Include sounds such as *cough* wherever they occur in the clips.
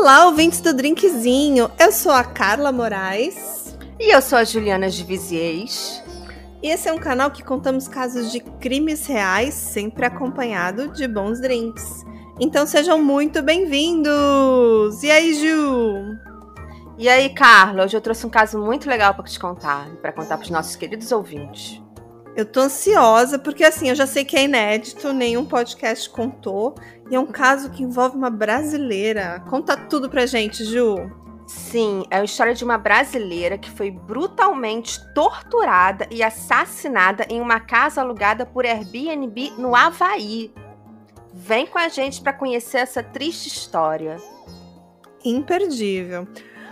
Olá, ouvintes do Drinkzinho. Eu sou a Carla Moraes. E eu sou a Juliana de Viziers. E esse é um canal que contamos casos de crimes reais, sempre acompanhado de bons drinks. Então sejam muito bem-vindos! E aí, Ju? E aí, Carla? Hoje eu trouxe um caso muito legal para te contar, para contar para os nossos queridos ouvintes. Eu tô ansiosa, porque assim, eu já sei que é inédito, nenhum podcast contou. E é um caso que envolve uma brasileira. Conta tudo pra gente, Ju. Sim, é a história de uma brasileira que foi brutalmente torturada e assassinada em uma casa alugada por Airbnb no Havaí. Vem com a gente para conhecer essa triste história. Imperdível.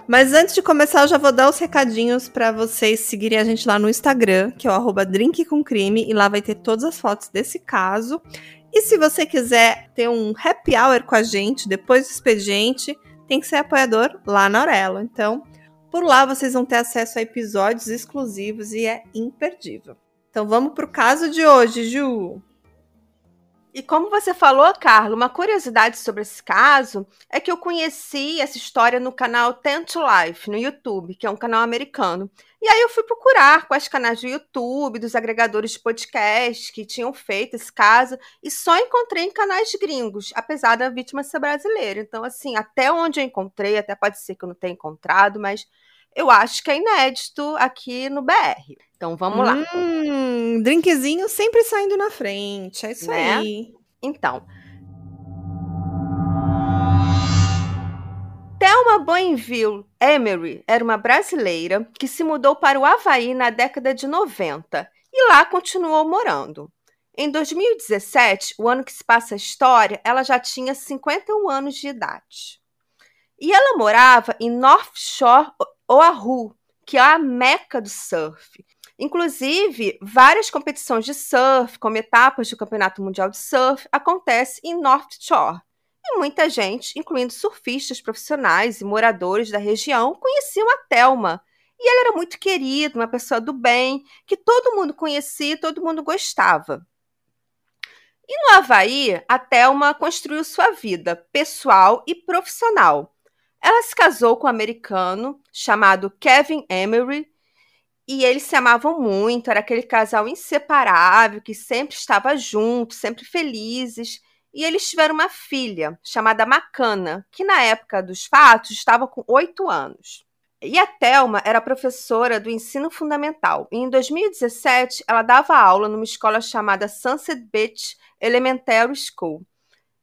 Mas antes de começar, eu já vou dar os recadinhos para vocês seguirem a gente lá no Instagram, que é o arroba drinkcomcrime, e lá vai ter todas as fotos desse caso. E se você quiser ter um happy hour com a gente depois do expediente, tem que ser apoiador lá na Aurelo. Então, por lá vocês vão ter acesso a episódios exclusivos e é imperdível. Então vamos pro caso de hoje, Ju. E como você falou, Carla, uma curiosidade sobre esse caso é que eu conheci essa história no canal Ten to Life, no YouTube, que é um canal americano. E aí eu fui procurar quais canais do YouTube, dos agregadores de podcast que tinham feito esse caso, e só encontrei em canais gringos, apesar da vítima ser brasileira. Então, assim, até onde eu encontrei, até pode ser que eu não tenha encontrado, mas eu acho que é inédito aqui no BR. Então vamos lá. Hum, drinkzinho sempre saindo na frente. É isso né? aí. Então. Thelma Boinville Emery era uma brasileira que se mudou para o Havaí na década de 90 e lá continuou morando. Em 2017, o ano que se passa a história, ela já tinha 51 anos de idade. E ela morava em North Shore Oahu, que é a meca do surf. Inclusive, várias competições de surf, como etapas do Campeonato Mundial de Surf, acontecem em North Shore. E muita gente, incluindo surfistas profissionais e moradores da região, conheciam a Thelma. E ela era muito querida, uma pessoa do bem, que todo mundo conhecia e todo mundo gostava. E no Havaí, a Thelma construiu sua vida pessoal e profissional. Ela se casou com um americano chamado Kevin Emery e eles se amavam muito, era aquele casal inseparável que sempre estava junto, sempre felizes. E eles tiveram uma filha chamada Macana, que na época dos fatos estava com oito anos. E a Thelma era professora do ensino fundamental. E em 2017, ela dava aula numa escola chamada Sunset Beach Elementary School.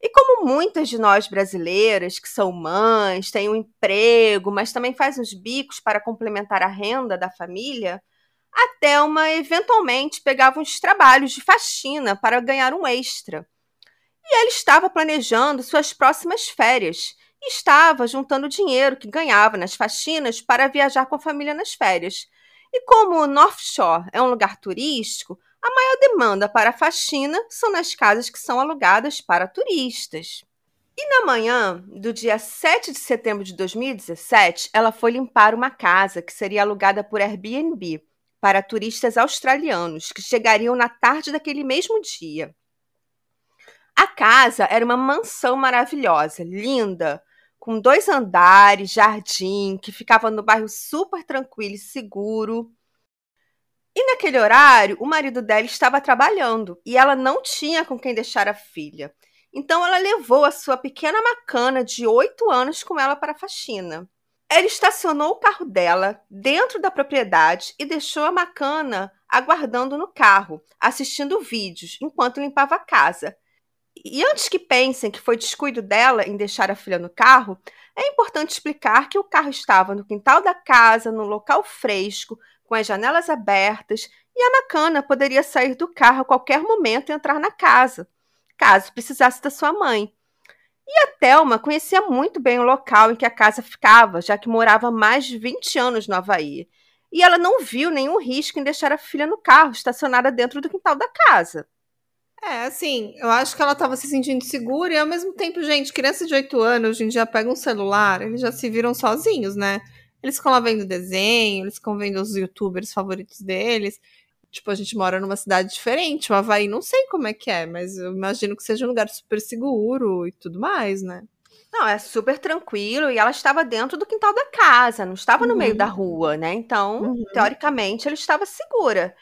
E como muitas de nós brasileiras, que são mães, têm um emprego, mas também fazem os bicos para complementar a renda da família, a Thelma eventualmente pegava uns trabalhos de faxina para ganhar um extra. E ela estava planejando suas próximas férias e estava juntando dinheiro que ganhava nas faxinas para viajar com a família nas férias. E como North Shore é um lugar turístico, a maior demanda para faxina são nas casas que são alugadas para turistas. E na manhã do dia 7 de setembro de 2017, ela foi limpar uma casa que seria alugada por Airbnb para turistas australianos que chegariam na tarde daquele mesmo dia. A casa era uma mansão maravilhosa, linda, com dois andares, jardim, que ficava no bairro super tranquilo e seguro. E naquele horário, o marido dela estava trabalhando e ela não tinha com quem deixar a filha. Então ela levou a sua pequena macana de oito anos com ela para a faxina. Ela estacionou o carro dela dentro da propriedade e deixou a macana aguardando no carro, assistindo vídeos enquanto limpava a casa. E antes que pensem que foi descuido dela em deixar a filha no carro, é importante explicar que o carro estava no quintal da casa, no local fresco, com as janelas abertas, e a Macana poderia sair do carro a qualquer momento e entrar na casa, caso precisasse da sua mãe. E a Thelma conhecia muito bem o local em que a casa ficava, já que morava mais de 20 anos no Havaí. E ela não viu nenhum risco em deixar a filha no carro, estacionada dentro do quintal da casa. É, assim, eu acho que ela estava se sentindo segura e ao mesmo tempo, gente, criança de 8 anos hoje em dia pega um celular, eles já se viram sozinhos, né? Eles ficam lá vendo desenho, eles ficam vendo os youtubers favoritos deles. Tipo, a gente mora numa cidade diferente, o Havaí não sei como é que é, mas eu imagino que seja um lugar super seguro e tudo mais, né? Não, é super tranquilo e ela estava dentro do quintal da casa, não estava no meio da Uhum. rua, né? Então, Uhum. teoricamente, ela estava segura.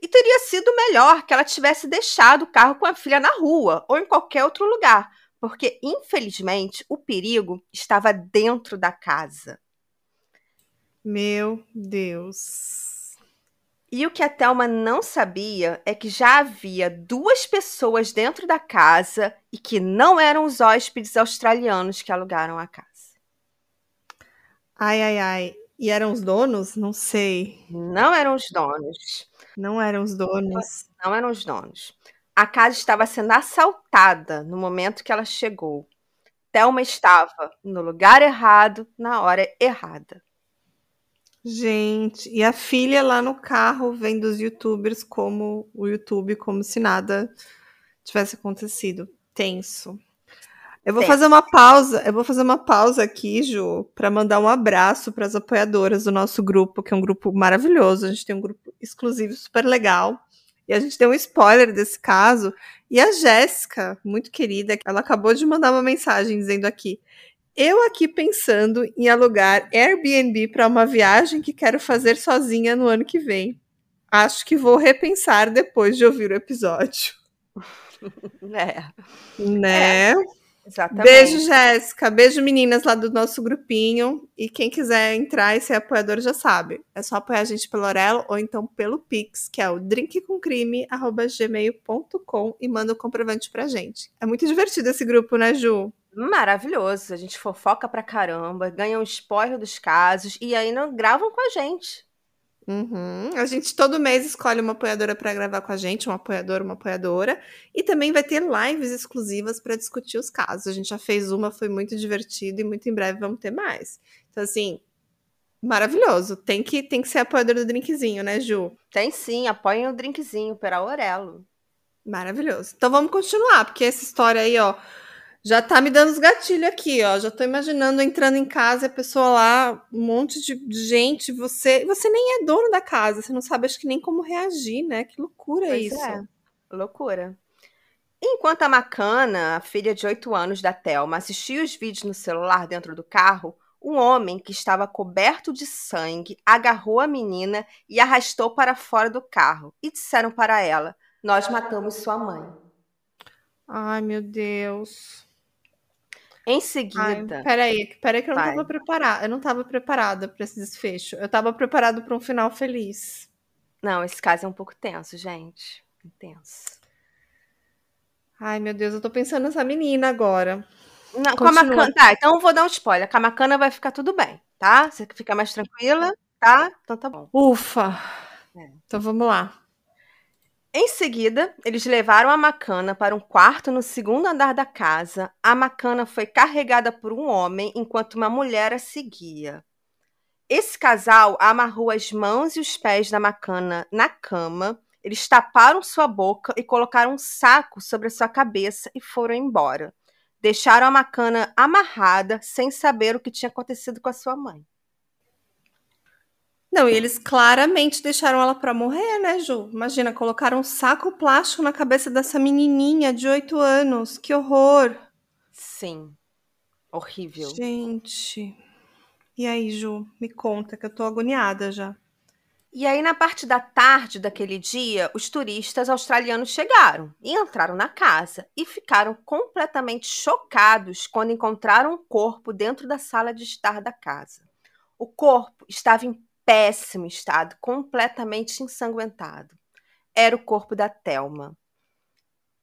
E teria sido melhor que ela tivesse deixado o carro com a filha na rua ou em qualquer outro lugar, porque, infelizmente, o perigo estava dentro da casa. Meu Deus. E o que a Thelma não sabia é que já havia duas pessoas dentro da casa e que não eram os hóspedes australianos que alugaram a casa. Ai, ai, ai. E eram os donos? Não sei. Não eram os donos. Não eram os donos. Não eram os donos. A casa estava sendo assaltada no momento que ela chegou. Thelma estava no lugar errado, na hora errada. Gente, e a filha lá no carro vendo os youtubers como o YouTube, como se nada tivesse acontecido. Tenso. Eu vou Tenso. fazer uma pausa, eu vou fazer uma pausa aqui, Ju, para mandar um abraço para as apoiadoras do nosso grupo, que é um grupo maravilhoso. A gente tem um grupo exclusivo super legal. E a gente deu um spoiler desse caso. E a Jéssica, muito querida, ela acabou de mandar uma mensagem dizendo aqui: eu aqui pensando em alugar Airbnb para uma viagem que quero fazer sozinha no ano que vem. Acho que vou repensar depois de ouvir o episódio. *laughs* É, Né? exatamente. Beijo, Jéssica. Beijo, meninas lá do nosso grupinho. E quem quiser entrar e ser apoiador já sabe. É só apoiar a gente pelo Orelo ou então pelo Pix, que é o drinkcomcrime.gmail.com e manda o comprovante pra gente. É muito divertido esse grupo, né, Ju? Maravilhoso. A gente fofoca pra caramba, ganha um spoiler dos casos e ainda gravam com a gente. Uhum. A gente todo mês escolhe uma apoiadora para gravar com a gente, um apoiador, uma apoiadora, e também vai ter lives exclusivas para discutir os casos. A gente já fez uma, foi muito divertido e muito em breve vamos ter mais. Então assim, maravilhoso. Tem que tem que ser apoiador do drinkzinho, né, Ju? Tem sim, apoiem o drinkzinho pela Aurelo. Maravilhoso. Então vamos continuar, porque essa história aí, ó, já tá me dando os gatilhos aqui, ó. Já tô imaginando entrando em casa e a pessoa lá, um monte de gente, você, você nem é dono da casa, você não sabe acho que nem como reagir, né? Que loucura Pois isso. é. Loucura. Enquanto a Macana, a filha de 8 anos da Thelma, assistia os vídeos no celular dentro do carro, um homem que estava coberto de sangue agarrou a menina e arrastou para fora do carro e disseram para ela: Nós matamos sua mãe. Ai, meu Deus. Em Ai, seguida, peraí, peraí que eu não Vai. tava preparada. Eu não tava preparada pra esse desfecho. Eu tava preparada pra um final feliz. não, esse caso é um pouco tenso, gente. Intenso. Ai, meu Deus, eu tô pensando nessa menina agora. Não, com a. Macana. Tá, então eu vou dar um spoiler. Com a Macana vai ficar tudo bem, tá? Você fica mais tranquila, tá? Então tá bom. Ufa. É. Então vamos lá. Em seguida, eles levaram a Macana para um quarto no segundo andar da casa. A Macana foi carregada por um homem enquanto uma mulher a seguia. Esse casal amarrou as mãos e os pés da Macana na cama. Eles taparam sua boca e colocaram um saco sobre a sua cabeça e foram embora. Deixaram a Macana amarrada, sem saber o que tinha acontecido com a sua mãe. Não, e eles claramente deixaram ela pra morrer, né, Ju? Imagina, colocaram um saco plástico na cabeça dessa menininha de 8 anos. Que horror. Sim. Horrível. Gente. E aí, Ju? Me conta que eu tô agoniada já. E aí, na parte da tarde daquele dia, os turistas australianos chegaram e entraram na casa e ficaram completamente chocados quando encontraram um corpo dentro da sala de estar da casa. O corpo estava em péssimo estado, completamente ensanguentado. Era o corpo da Thelma.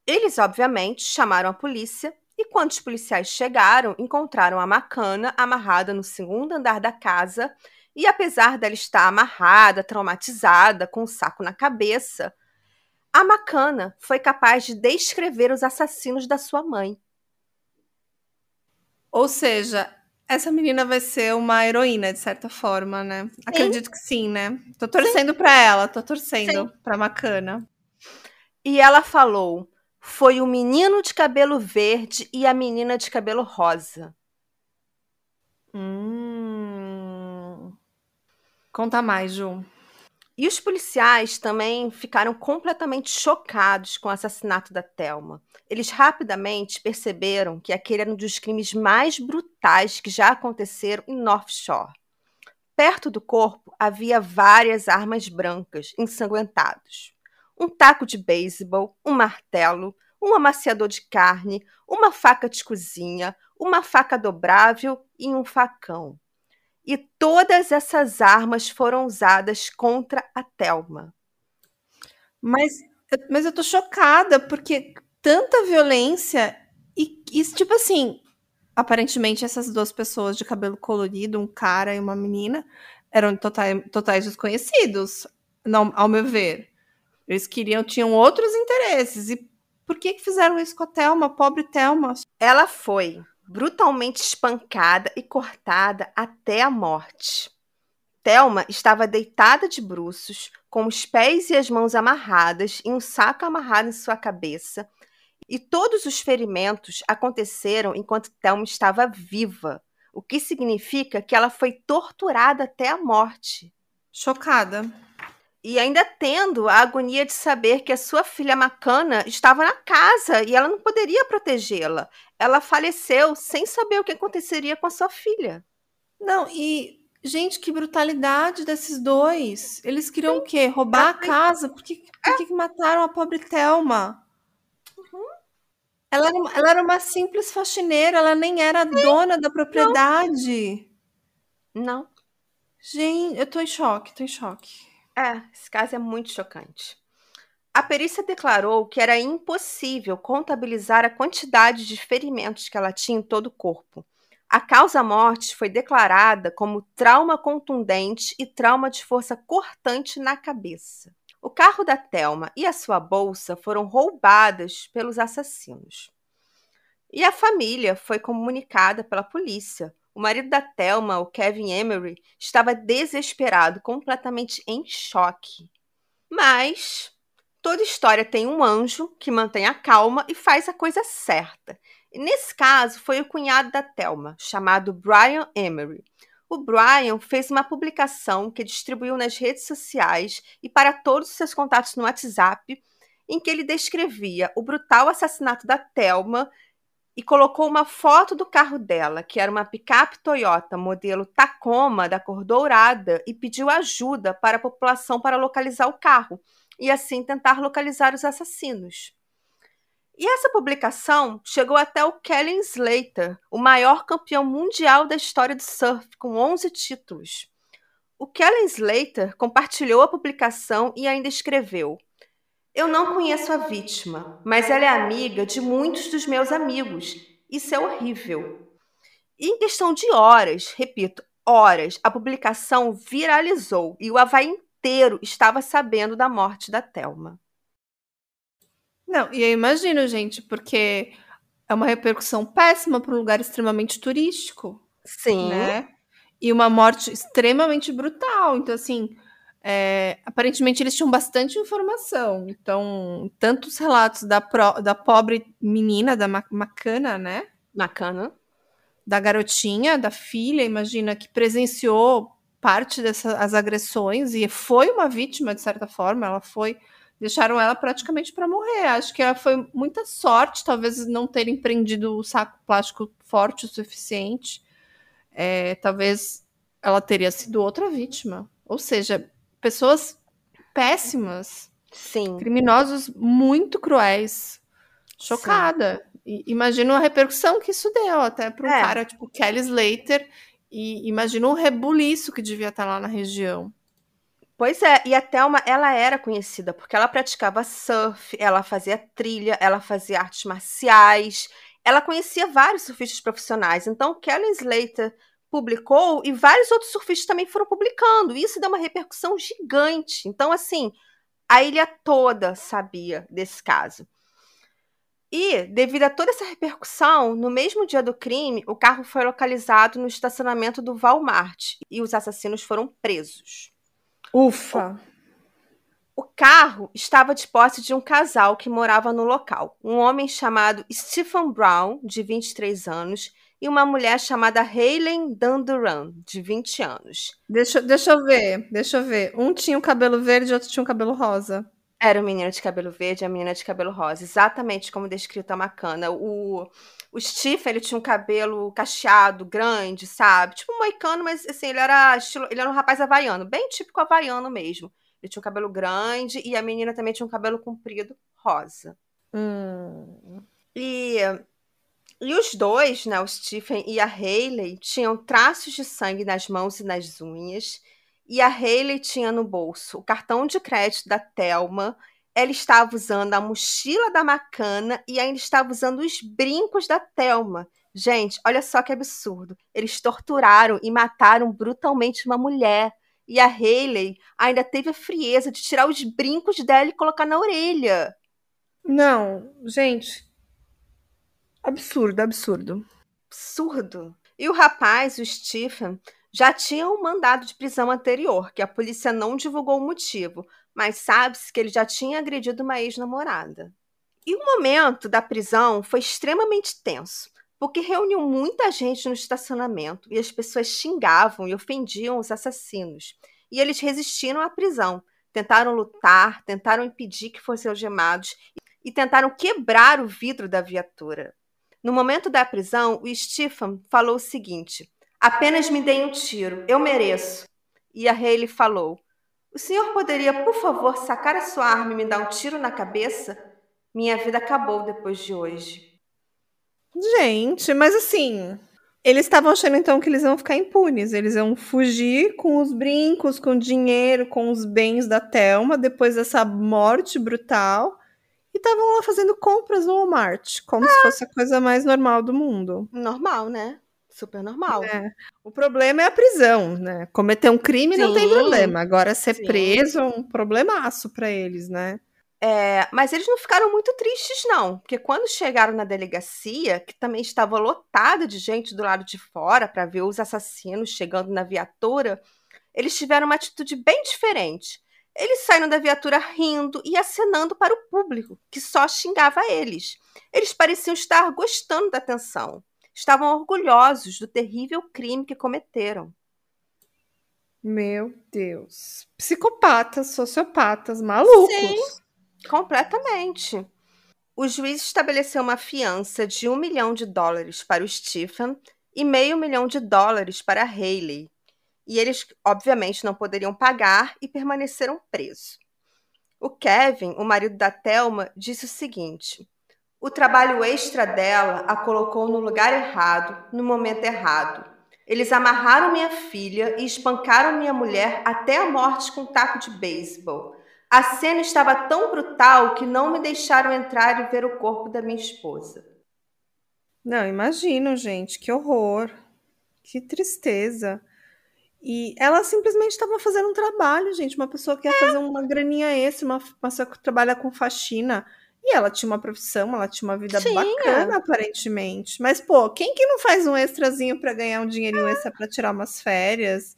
Eles, obviamente, chamaram a polícia e quando os policiais chegaram, encontraram a Macana amarrada no segundo andar da casa e apesar dela estar amarrada, traumatizada, com um saco na cabeça, a Macana foi capaz de descrever os assassinos da sua mãe. Ou seja, essa menina vai ser uma heroína, de certa forma, né? Acredito que sim, né? Tô torcendo pra ela, tô torcendo pra Macana. E ela falou: foi o menino de cabelo verde e a menina de cabelo rosa. Hum. Conta mais, Ju. E os policiais também ficaram completamente chocados com o assassinato da Thelma. Eles rapidamente perceberam que aquele era um dos crimes mais brutais que já aconteceram em North Shore. Perto do corpo havia várias armas brancas ensanguentadas. Um taco de beisebol, um martelo, um amaciador de carne, uma faca de cozinha, uma faca dobrável e um facão. E todas essas armas foram usadas contra a Thelma. Mas, mas eu tô chocada, porque tanta violência e, e tipo assim, aparentemente essas duas pessoas de cabelo colorido, um cara e uma menina, eram totais, totais desconhecidos, não, ao meu ver. Eles queriam, tinham outros interesses. E por que, que fizeram isso com a Thelma, pobre Thelma? Ela foi brutalmente espancada e cortada até a morte. Thelma estava deitada de bruços, com os pés e as mãos amarradas e um saco amarrado em sua cabeça, e todos os ferimentos aconteceram enquanto Thelma estava viva, o que significa que ela foi torturada até a morte. Chocada. E ainda tendo a agonia de saber que a sua filha Macana estava na casa e ela não poderia protegê-la. Ela faleceu sem saber o que aconteceria com a sua filha. Não, e gente, que brutalidade desses dois. Eles queriam Sim. o quê? Roubar a casa? Por que, por é. que mataram a pobre Thelma? Uhum. Ela, era, ela era uma simples faxineira, ela nem era Sim. dona da propriedade. Não. não. Gente, eu tô em choque, tô em choque. É, esse caso é muito chocante. A perícia declarou que era impossível contabilizar a quantidade de ferimentos que ela tinha em todo o corpo. A causa-morte foi declarada como trauma contundente e trauma de força cortante na cabeça. O carro da Thelma e a sua bolsa foram roubadas pelos assassinos. E a família foi comunicada pela polícia, o marido da Thelma, o Kevin Emery, estava desesperado, completamente em choque. Mas toda história tem um anjo que mantém a calma e faz a coisa certa. E nesse caso foi o cunhado da Thelma, chamado Brian Emery. O Brian fez uma publicação que distribuiu nas redes sociais e para todos os seus contatos no WhatsApp, em que ele descrevia o brutal assassinato da Thelma e colocou uma foto do carro dela, que era uma picape Toyota modelo Tacoma da cor dourada, e pediu ajuda para a população para localizar o carro e assim tentar localizar os assassinos. E essa publicação chegou até o Kelly Slater, o maior campeão mundial da história do surf, com 11 títulos. O Kelly Slater compartilhou a publicação e ainda escreveu: eu não conheço a vítima, mas ela é amiga de muitos dos meus amigos. Isso é horrível. E em questão de horas, repito, horas, a publicação viralizou e o Havaí inteiro estava sabendo da morte da Thelma. Não, e eu imagino, gente, porque é uma repercussão péssima para um lugar extremamente turístico. Sim. Né? E uma morte extremamente brutal. Então, assim, é, aparentemente eles tinham bastante informação. Então, tantos relatos da, pro, da pobre menina, da Macana, né? Macana. Da garotinha, da filha, imagina, que presenciou parte dessas agressões e foi uma vítima, de certa forma. Ela foi. Deixaram ela praticamente para morrer. Acho que ela foi muita sorte, talvez não terem prendido o saco plástico forte o suficiente. É, talvez ela teria sido outra vítima. Ou seja, pessoas péssimas. Sim. Criminosos muito cruéis. Chocada. imagino a repercussão que isso deu até para um é. cara tipo Kelly Slater. E imagino o rebuliço que devia estar lá na região. Pois é, e a Thelma, ela era conhecida porque ela praticava surf, ela fazia trilha, ela fazia artes marciais, ela conhecia vários surfistas profissionais. Então, Kelly Slater publicou e vários outros surfistas também foram publicando. Isso deu uma repercussão gigante. Então, assim, a ilha toda sabia desse caso. E, devido a toda essa repercussão, no mesmo dia do crime, o carro foi localizado no estacionamento do Walmart e os assassinos foram presos. Ufa! O, carro estava de posse de um casal que morava no local. Um homem chamado Stephen Brown, de 23 anos, e uma mulher chamada Helen Dunduran, de 20 anos. Deixa, deixa eu ver, deixa eu ver. Um tinha o cabelo verde e outro tinha o cabelo rosa. Era o menino de cabelo verde e a menina de cabelo rosa, exatamente como descrito a Macana. O, o Steve, ele tinha um cabelo cacheado, grande, sabe? Tipo um moicano, mas assim, ele era estilo, ele era um rapaz havaiano, bem típico havaiano mesmo. Ele tinha um cabelo grande e a menina também tinha um cabelo comprido, rosa. Hum. E, e os dois, né, o Stephen e a Hayley, tinham traços de sangue nas mãos e nas unhas. E a Hayley tinha no bolso o cartão de crédito da Thelma. Ela estava usando a mochila da Macana e ainda estava usando os brincos da Thelma. Gente, olha só que absurdo. Eles torturaram e mataram brutalmente uma mulher. E a Hayley ainda teve a frieza de tirar os brincos dela e colocar na orelha. Não, gente. Absurdo, absurdo. Absurdo. E o rapaz, o Stephen, já tinha um mandado de prisão anterior, que a polícia não divulgou o motivo, mas sabe-se que ele já tinha agredido uma ex-namorada. E o momento da prisão foi extremamente tenso, porque reuniu muita gente no estacionamento e as pessoas xingavam e ofendiam os assassinos. E eles resistiram à prisão, tentaram lutar, tentaram impedir que fossem algemados e tentaram quebrar o vidro da viatura. No momento da prisão, o Stephen falou o seguinte: Apenas me deem um tiro, eu mereço. E a Haley falou: O senhor poderia, por favor, sacar a sua arma e me dar um tiro na cabeça? Minha vida acabou depois de hoje. Gente, mas assim, eles estavam achando então que eles iam ficar impunes. Eles iam fugir com os brincos, com o dinheiro, com os bens da Thelma depois dessa morte brutal. E estavam lá fazendo compras no Walmart, como ah. se fosse a coisa mais normal do mundo. Normal, né? Super normal. É. O problema é a prisão, né? Cometer um crime Sim. não tem problema. Agora, ser Sim. preso é um problemaço para eles, né? É, mas eles não ficaram muito tristes, não. Porque quando chegaram na delegacia, que também estava lotada de gente do lado de fora para ver os assassinos chegando na viatura, eles tiveram uma atitude bem diferente. Eles saíram da viatura rindo e acenando para o público, que só xingava eles. Eles pareciam estar gostando da atenção estavam orgulhosos do terrível crime que cometeram. Meu Deus. Psicopatas, sociopatas, malucos. Sim, completamente. O juiz estabeleceu uma fiança de um milhão de dólares para o Stephen e meio milhão de dólares para a Haley. E eles, obviamente, não poderiam pagar e permaneceram presos. O Kevin, o marido da Thelma, disse o seguinte: o trabalho extra dela a colocou no lugar errado, no momento errado. Eles amarraram minha filha e espancaram minha mulher até a morte com um taco de beisebol. A cena estava tão brutal que não me deixaram entrar e ver o corpo da minha esposa. Não, imagino, gente, que horror. Que tristeza. E ela simplesmente estava fazendo um trabalho, gente. Uma pessoa que quer é. fazer uma graninha extra, uma pessoa que trabalha com faxina. E ela tinha uma profissão, ela tinha uma vida bacana, aparentemente. Mas, pô, quem que não faz um extrazinho para ganhar um dinheirinho extra para tirar umas férias?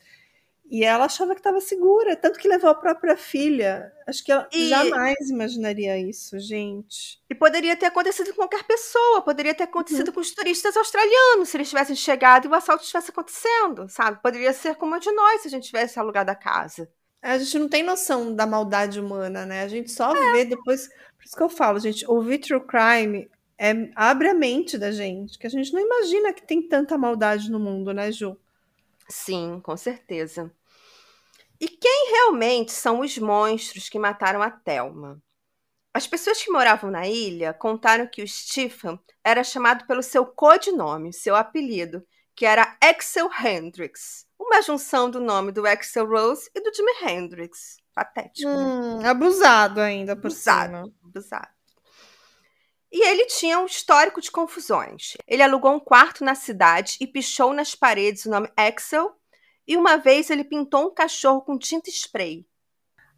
E ela achava que estava segura, tanto que levou a própria filha. Acho que ela e... jamais imaginaria isso, gente. E poderia ter acontecido com qualquer pessoa, poderia ter acontecido uhum. com os turistas australianos, se eles tivessem chegado e o assalto estivesse acontecendo, sabe? Poderia ser como de nós se a gente tivesse alugado a casa. A gente não tem noção da maldade humana, né? A gente só é. vê depois por isso que eu falo, gente, ouvir true crime é, abre a mente da gente, que a gente não imagina que tem tanta maldade no mundo, né, Ju? Sim, com certeza. E quem realmente são os monstros que mataram a Thelma? As pessoas que moravam na ilha contaram que o Stephen era chamado pelo seu codinome, seu apelido, que era Axel Hendrix, uma junção do nome do Axel Rose e do Jimi Hendrix. Patético. Né? Hum, né? Abusado ainda por abusado, cima. Abusado. E ele tinha um histórico de confusões. Ele alugou um quarto na cidade e pichou nas paredes o nome Axel. E uma vez ele pintou um cachorro com tinta spray.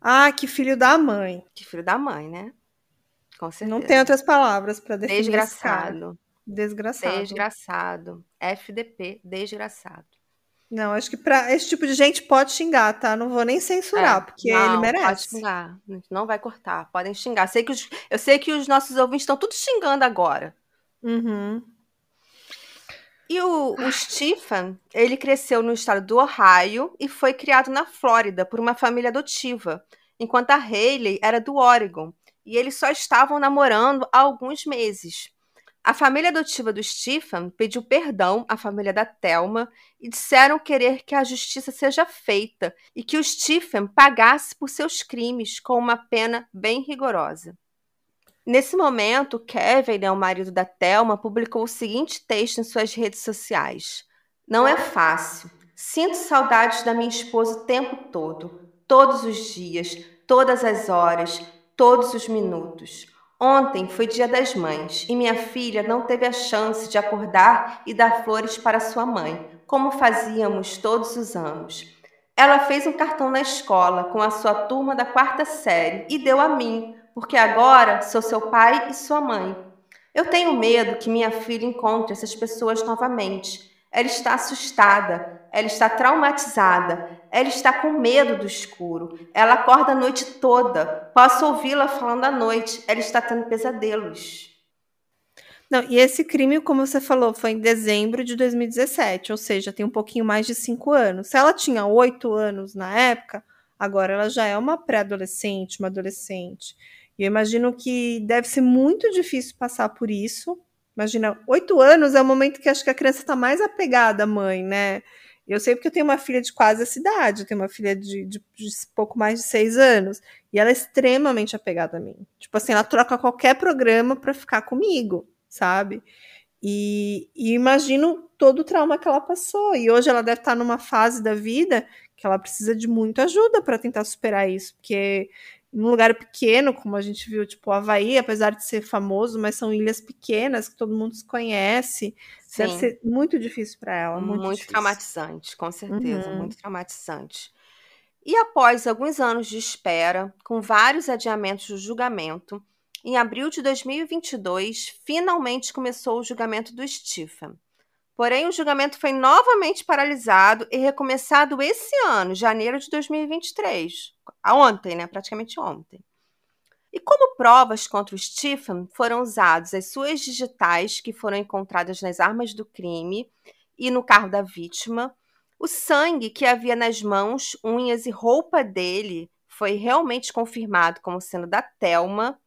Ah, que filho da mãe. Que filho da mãe, né? Com certeza. Não tem outras palavras para definir. Desgraçado. Desgraçado. Desgraçado. FDP, desgraçado. Não, acho que para esse tipo de gente pode xingar, tá? Não vou nem censurar, é, porque não, ele merece. Pode xingar, não vai cortar, podem xingar. Sei que os, eu sei que os nossos ouvintes estão tudo xingando agora. Uhum. E o, o Stephen, ele cresceu no estado do Ohio e foi criado na Flórida por uma família adotiva, enquanto a Hayley era do Oregon, e eles só estavam namorando há alguns meses. A família adotiva do Stephen pediu perdão à família da Thelma e disseram querer que a justiça seja feita e que o Stephen pagasse por seus crimes com uma pena bem rigorosa. Nesse momento, Kevin, né, o marido da Thelma, publicou o seguinte texto em suas redes sociais: Não é fácil. Sinto saudades da minha esposa o tempo todo, todos os dias, todas as horas, todos os minutos. Ontem foi dia das mães e minha filha não teve a chance de acordar e dar flores para sua mãe, como fazíamos todos os anos. Ela fez um cartão na escola com a sua turma da quarta série e deu a mim, porque agora sou seu pai e sua mãe. Eu tenho medo que minha filha encontre essas pessoas novamente. Ela está assustada, ela está traumatizada, ela está com medo do escuro. Ela acorda a noite toda. Posso ouvi-la falando à noite. Ela está tendo pesadelos. Não, e esse crime, como você falou, foi em dezembro de 2017, ou seja, tem um pouquinho mais de cinco anos. Se ela tinha oito anos na época, agora ela já é uma pré-adolescente, uma adolescente. E eu imagino que deve ser muito difícil passar por isso. Imagina, oito anos é o momento que acho que a criança está mais apegada à mãe, né? Eu sei porque eu tenho uma filha de quase essa idade, eu tenho uma filha de, de, de, pouco mais de seis anos, e ela é extremamente apegada a mim. Tipo assim, ela troca qualquer programa para ficar comigo, sabe? E, e, imagino todo o trauma que ela passou. E hoje ela deve estar numa fase da vida que ela precisa de muita ajuda para tentar superar isso, porque num lugar pequeno, como a gente viu, tipo, o Havaí, apesar de ser famoso, mas são ilhas pequenas que todo mundo se conhece. Sim. Deve ser muito difícil para ela. Muito, muito traumatizante, com certeza, uhum. muito traumatizante. E após alguns anos de espera, com vários adiamentos do julgamento, em abril de 2022, finalmente começou o julgamento do Stephen. Porém, o julgamento foi novamente paralisado e recomeçado esse ano, janeiro de 2023. Ontem, né? Praticamente ontem. E como provas contra o Stephen foram usadas as suas digitais que foram encontradas nas armas do crime e no carro da vítima, o sangue que havia nas mãos, unhas e roupa dele foi realmente confirmado como sendo da Thelma.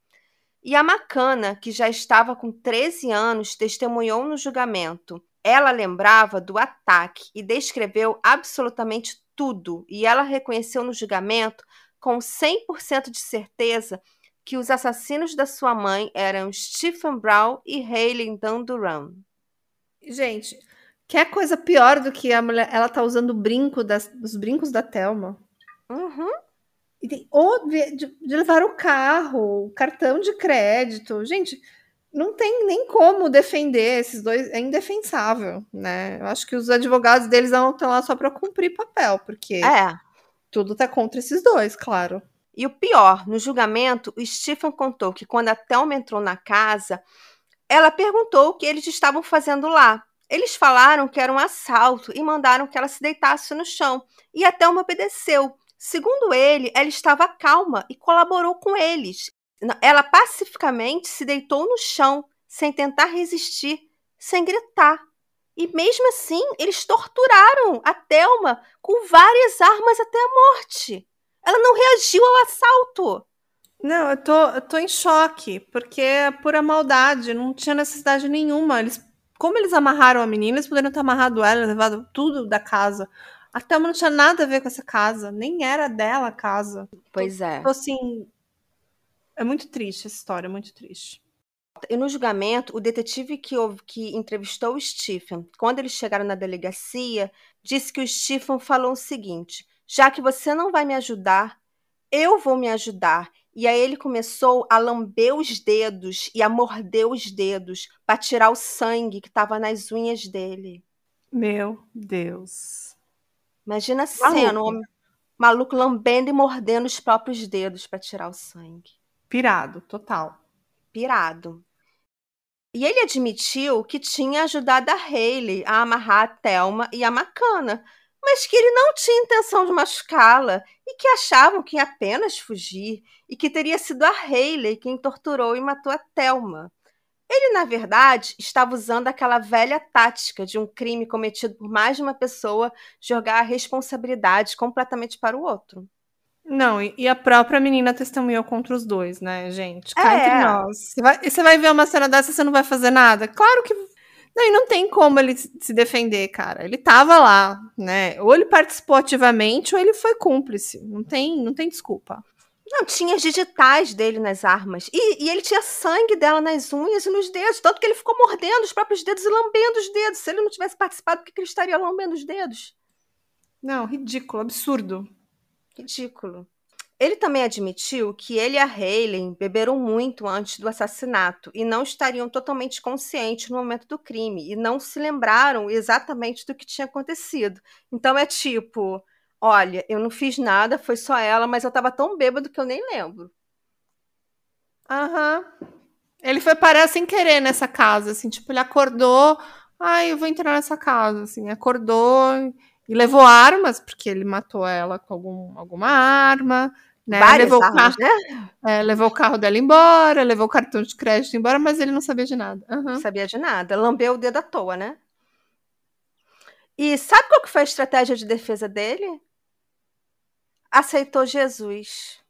E a Macana, que já estava com 13 anos, testemunhou no julgamento ela lembrava do ataque e descreveu absolutamente tudo, e ela reconheceu no julgamento com 100% de certeza que os assassinos da sua mãe eram Stephen Brown e Hayley Dunduran. Gente, quer coisa pior do que a mulher, ela tá usando o brinco das, os brincos da Thelma? Uhum. E tem, ou de, de levar o carro, o cartão de crédito. Gente, não tem nem como defender esses dois, é indefensável, né? Eu acho que os advogados deles não estão lá só para cumprir papel, porque é. tudo tá contra esses dois, claro. E o pior, no julgamento, o Stephen contou que quando a Thelma entrou na casa, ela perguntou o que eles estavam fazendo lá. Eles falaram que era um assalto e mandaram que ela se deitasse no chão. E a Thelma obedeceu. Segundo ele, ela estava calma e colaborou com eles. Ela pacificamente se deitou no chão, sem tentar resistir, sem gritar. E mesmo assim, eles torturaram a Thelma com várias armas até a morte. Ela não reagiu ao assalto. Não, eu tô, eu tô em choque, porque é pura maldade, não tinha necessidade nenhuma. Eles, como eles amarraram a menina, eles poderiam ter amarrado ela, levado tudo da casa. A Thelma não tinha nada a ver com essa casa, nem era dela a casa. Pois tô, é. Tô assim, é muito triste essa história, muito triste. E no julgamento, o detetive que, que entrevistou o Stephen, quando eles chegaram na delegacia, disse que o Stephen falou o seguinte: já que você não vai me ajudar, eu vou me ajudar. E aí ele começou a lamber os dedos e a morder os dedos para tirar o sangue que estava nas unhas dele. Meu Deus. Imagina a cena, um maluco lambendo e mordendo os próprios dedos para tirar o sangue. Pirado, total. Pirado. E ele admitiu que tinha ajudado a Hayley a amarrar a Thelma e a Macana, mas que ele não tinha intenção de machucá-la e que achavam que ia apenas fugir e que teria sido a Hayley quem torturou e matou a Thelma. Ele, na verdade, estava usando aquela velha tática de um crime cometido por mais de uma pessoa jogar a responsabilidade completamente para o outro. Não, e a própria menina testemunhou contra os dois, né, gente? Cá é. entre nós. Você vai, você vai ver uma cena dessa você não vai fazer nada? Claro que. Não, e não tem como ele se defender, cara. Ele tava lá, né? Ou ele participou ativamente ou ele foi cúmplice. Não tem, não tem desculpa. Não, tinha as digitais dele nas armas. E, e, ele tinha sangue dela nas unhas e nos dedos. Tanto que ele ficou mordendo os próprios dedos e lambendo os dedos. Se ele não tivesse participado, por que ele estaria lambendo os dedos? Não, ridículo, absurdo. Ridículo. Ele também admitiu que ele e a Hayley beberam muito antes do assassinato e não estariam totalmente conscientes no momento do crime e não se lembraram exatamente do que tinha acontecido. Então é tipo, olha, eu não fiz nada, foi só ela, mas eu tava tão bêbado que eu nem lembro. Aham. Uhum. Ele foi parar sem querer nessa casa, assim, tipo, ele acordou, ai, eu vou entrar nessa casa, assim, acordou e levou armas, porque ele matou ela com algum, alguma arma, né? Levou, armas, o carro, né? É, levou o carro dela embora, levou o cartão de crédito embora, mas ele não sabia de nada. Uhum. Sabia de nada. Lambeu o dedo à toa, né? E sabe qual que foi a estratégia de defesa dele? Aceitou Jesus.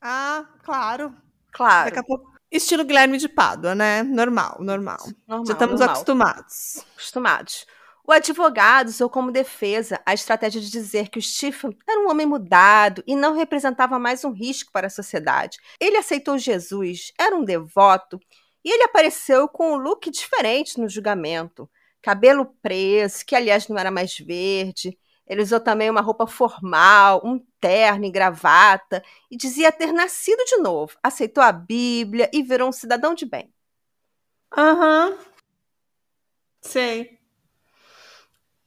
Ah, claro. Claro. Daqui a pouco. Estilo Guilherme de Pádua, né? Normal, normal. normal Já estamos normal. acostumados. Acostumados. O advogado usou como defesa a estratégia de dizer que o Stephen era um homem mudado e não representava mais um risco para a sociedade. Ele aceitou Jesus, era um devoto e ele apareceu com um look diferente no julgamento. Cabelo preso, que aliás não era mais verde. Ele usou também uma roupa formal, um terno e gravata e dizia ter nascido de novo. Aceitou a Bíblia e virou um cidadão de bem. Aham. Uhum. Sei.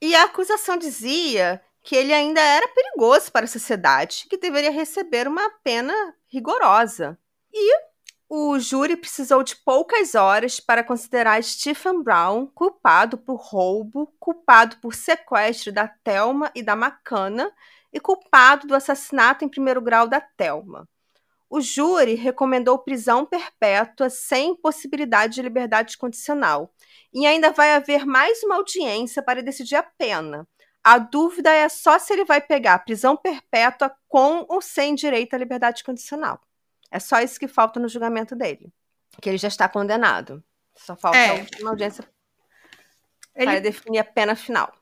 E a acusação dizia que ele ainda era perigoso para a sociedade, que deveria receber uma pena rigorosa. E o júri precisou de poucas horas para considerar Stephen Brown culpado por roubo, culpado por sequestro da Thelma e da Macana e culpado do assassinato em primeiro grau da Thelma. O júri recomendou prisão perpétua sem possibilidade de liberdade condicional. E ainda vai haver mais uma audiência para decidir a pena. A dúvida é só se ele vai pegar prisão perpétua com ou sem direito à liberdade condicional. É só isso que falta no julgamento dele. Que ele já está condenado. Só falta é. a última audiência ele... para definir a pena final.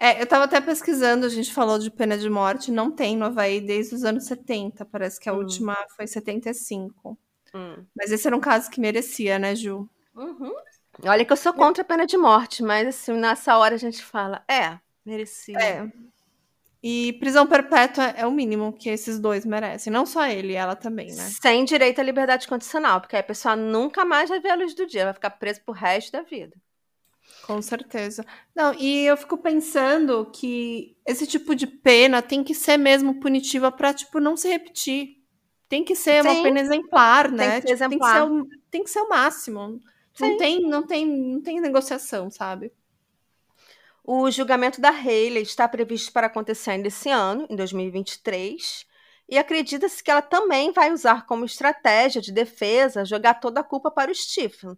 É, eu estava até pesquisando, a gente falou de pena de morte, não tem no Havaí desde os anos 70, parece que a hum. última foi 75. Hum. Mas esse era um caso que merecia, né, Ju? Uhum. Olha que eu sou contra a pena de morte, mas assim, nessa hora a gente fala, é, merecia. É. E prisão perpétua é o mínimo que esses dois merecem. Não só ele, ela também, né? Sem direito à liberdade condicional, porque aí a pessoa nunca mais vai ver a luz do dia, vai ficar preso pro resto da vida. Com certeza. Não, e eu fico pensando que esse tipo de pena tem que ser mesmo punitiva para tipo não se repetir. Tem que ser Sim. uma pena exemplar, né? Tem que, tipo, exemplar. Tem, que ser o, tem que ser o máximo. Não tem, não tem, não tem negociação, sabe? O julgamento da Hayley está previsto para acontecer ainda esse ano, em 2023, e acredita-se que ela também vai usar como estratégia de defesa jogar toda a culpa para o Stephen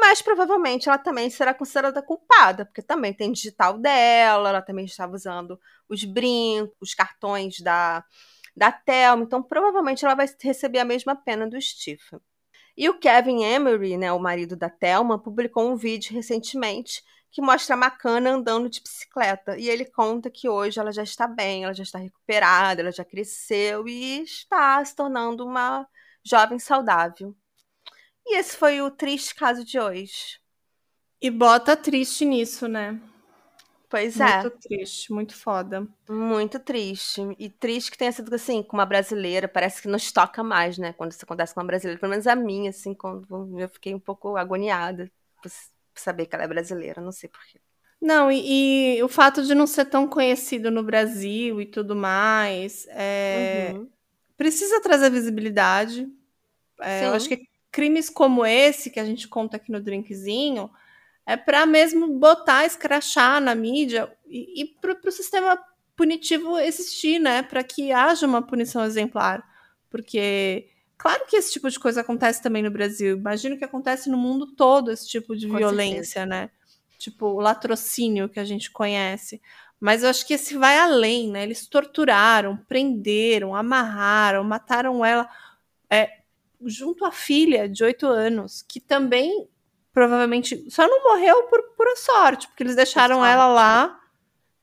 mas provavelmente ela também será considerada culpada, porque também tem digital dela, ela também estava usando os brincos, os cartões da, da Thelma, então provavelmente ela vai receber a mesma pena do Stephen. E o Kevin Emery, né, o marido da Thelma, publicou um vídeo recentemente que mostra a Macana andando de bicicleta. E ele conta que hoje ela já está bem, ela já está recuperada, ela já cresceu e está se tornando uma jovem saudável. E esse foi o triste caso de hoje. E bota triste nisso, né? Pois muito é. Muito triste, muito foda. Muito triste. E triste que tenha sido assim, com uma brasileira, parece que nos toca mais, né? Quando isso acontece com uma brasileira. Pelo menos a minha, assim, quando eu fiquei um pouco agoniada por saber que ela é brasileira, não sei porquê. Não, e, e, o fato de não ser tão conhecido no Brasil e tudo mais, é... uhum. precisa trazer visibilidade. É, eu acho que crimes como esse que a gente conta aqui no drinkzinho é para mesmo botar, escrachar na mídia e, e para o sistema punitivo existir, né? Para que haja uma punição exemplar. Porque Claro que esse tipo de coisa acontece também no Brasil. Imagino que acontece no mundo todo esse tipo de Com violência, né? Tipo o latrocínio que a gente conhece. Mas eu acho que esse vai além, né? Eles torturaram, prenderam, amarraram, mataram ela é, junto à filha de oito anos, que também provavelmente só não morreu por pura sorte, porque eles deixaram ela lá,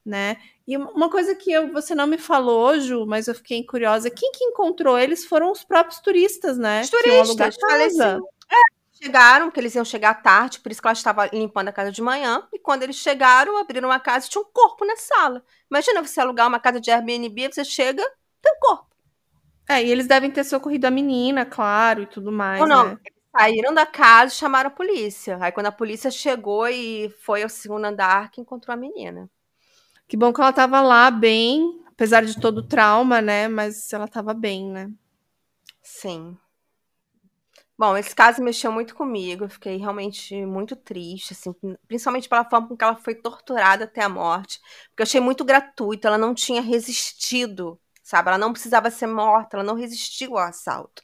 né? E uma coisa que eu, você não me falou, Ju, mas eu fiquei curiosa, quem que encontrou eles foram os próprios turistas, né? Os turistas, faleciam. É, chegaram, que eles iam chegar tarde, por isso que ela estava limpando a casa de manhã, e quando eles chegaram, abriram a casa e tinha um corpo na sala. Imagina você alugar uma casa de Airbnb, você chega, tem um corpo. É, e eles devem ter socorrido a menina, claro, e tudo mais. Não, né? saíram da casa e chamaram a polícia. Aí quando a polícia chegou e foi ao segundo andar que encontrou a menina. Que bom que ela tava lá bem, apesar de todo o trauma, né? Mas ela tava bem, né? Sim. Bom, esse caso mexeu muito comigo, eu fiquei realmente muito triste, assim, principalmente pela forma com que ela foi torturada até a morte, porque eu achei muito gratuito, ela não tinha resistido, sabe? Ela não precisava ser morta, ela não resistiu ao assalto.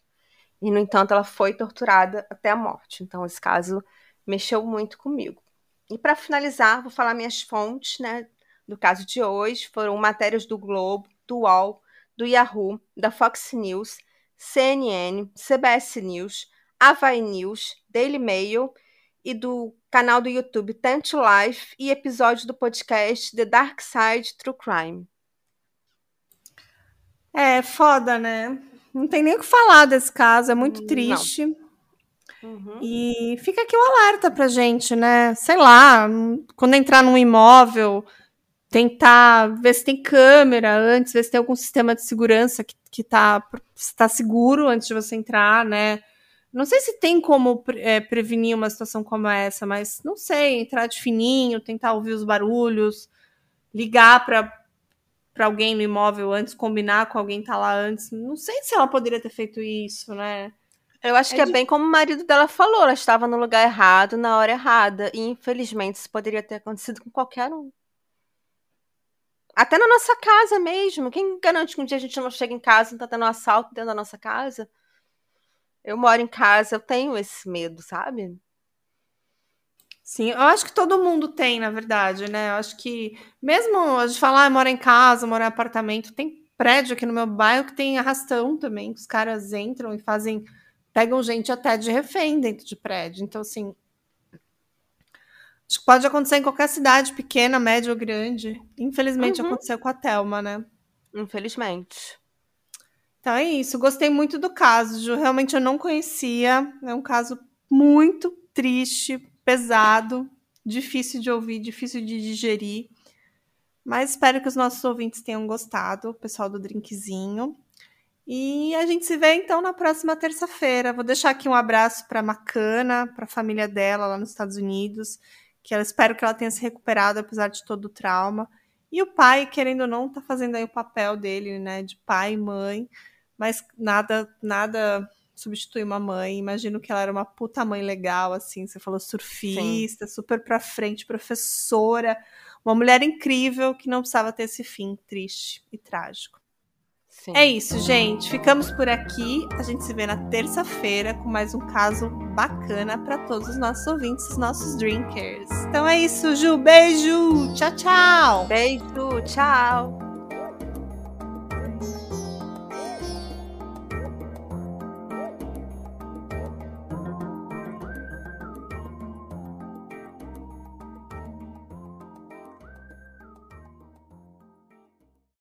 E, no entanto, ela foi torturada até a morte. Então, esse caso mexeu muito comigo. E para finalizar, vou falar minhas fontes, né? do caso de hoje foram matérias do Globo, do UOL, do Yahoo, da Fox News, CNN, CBS News, Havaí News, Daily Mail e do canal do YouTube Tent Life e episódios do podcast The Dark Side True Crime. É foda, né? Não tem nem o que falar desse caso, é muito triste. Uhum. E fica aqui o um alerta pra gente, né? Sei lá, quando entrar num imóvel, tentar ver se tem câmera antes, ver se tem algum sistema de segurança que, que tá, tá seguro antes de você entrar, né? Não sei se tem como é, prevenir uma situação como essa, mas não sei, entrar de fininho, tentar ouvir os barulhos, ligar para para alguém no imóvel antes, combinar com alguém que tá lá antes. Não sei se ela poderia ter feito isso, né? Eu acho é que é bem como o marido dela falou, ela estava no lugar errado, na hora errada. E infelizmente isso poderia ter acontecido com qualquer um. Até na nossa casa mesmo. Quem garante que um dia a gente não chega em casa e não tá tendo um assalto dentro da nossa casa? Eu moro em casa, eu tenho esse medo, sabe? Sim, eu acho que todo mundo tem, na verdade, né? Eu acho que, mesmo a gente falar, ah, mora em casa, mora em apartamento, tem prédio aqui no meu bairro que tem arrastão também, que os caras entram e fazem, pegam gente até de refém dentro de prédio. Então, assim, Acho que pode acontecer em qualquer cidade, pequena, média ou grande. Infelizmente uhum. aconteceu com a Thelma, né? Infelizmente. Então é isso. Gostei muito do caso, Ju. Realmente eu não conhecia. É um caso muito triste, pesado, difícil de ouvir, difícil de digerir. Mas espero que os nossos ouvintes tenham gostado, o pessoal do Drinkzinho. E a gente se vê então na próxima terça-feira. Vou deixar aqui um abraço para Macana, para a família dela lá nos Estados Unidos que ela espero que ela tenha se recuperado apesar de todo o trauma. E o pai, querendo ou não, tá fazendo aí o papel dele, né, de pai e mãe, mas nada nada substitui uma mãe. Imagino que ela era uma puta mãe legal, assim, você falou surfista, Sim. super pra frente, professora, uma mulher incrível que não precisava ter esse fim triste e trágico. Sim. É isso, gente. Ficamos por aqui. A gente se vê na terça-feira com mais um caso bacana para todos os nossos ouvintes, os nossos drinkers. Então é isso, Ju. Beijo. Tchau, tchau. Beijo. Tchau.